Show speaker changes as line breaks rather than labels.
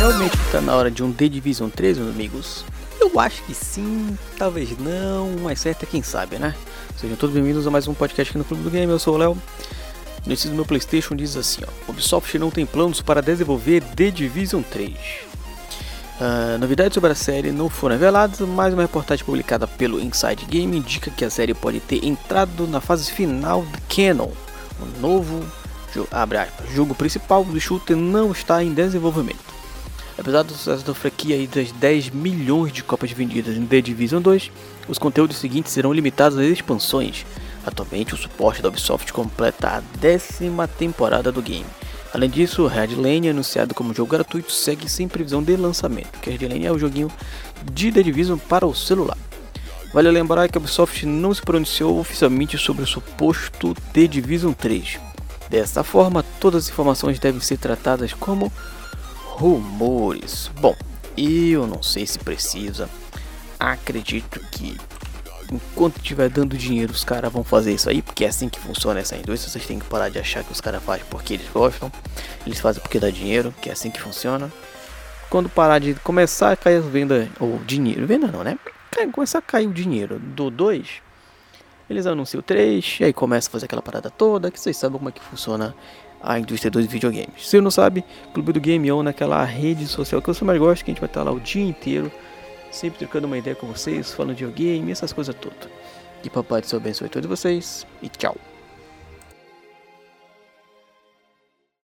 realmente está na hora de um The Division 3, meus amigos? Eu acho que sim, talvez não, mas certo é quem sabe, né? Sejam todos bem-vindos a mais um podcast aqui no Clube do Game, eu sou o Léo. Notícia do meu Playstation diz assim, ó, Ubisoft não tem planos para desenvolver The Division 3. Uh, novidades sobre a série não foram reveladas, mas uma reportagem publicada pelo Inside Game indica que a série pode ter entrado na fase final de Canon. O novo aspas, jogo principal do shooter não está em desenvolvimento. Apesar do sucesso da franquia e das 10 milhões de cópias vendidas em The Division 2, os conteúdos seguintes serão limitados às expansões. Atualmente, o suporte da Ubisoft completa a décima temporada do game Além disso, Red Lane, anunciado como jogo gratuito, segue sem previsão de lançamento, que Red Lane é o joguinho de The Division para o celular. Vale lembrar que a Ubisoft não se pronunciou oficialmente sobre o suposto The Division 3. Desta forma, todas as informações devem ser tratadas como rumores. Bom, eu não sei se precisa. Acredito que enquanto estiver dando dinheiro, os caras vão fazer isso aí, porque é assim que funciona essa indústria. Vocês têm que parar de achar que os caras fazem porque eles gostam, eles fazem porque dá dinheiro, que é assim que funciona. Quando parar de começar a cair a venda, ou dinheiro, venda não, né? Começar a cair o dinheiro do 2, eles anunciam o 3, e aí começa a fazer aquela parada toda, que vocês sabem como é que funciona a indústria dos videogames. Se não sabe, Clube do Game On naquela rede social que você mais gosta, que a gente vai estar lá o dia inteiro sempre trocando uma ideia com vocês, falando de videogame, essas coisas todas. Que papai do céu abençoe todos vocês e tchau.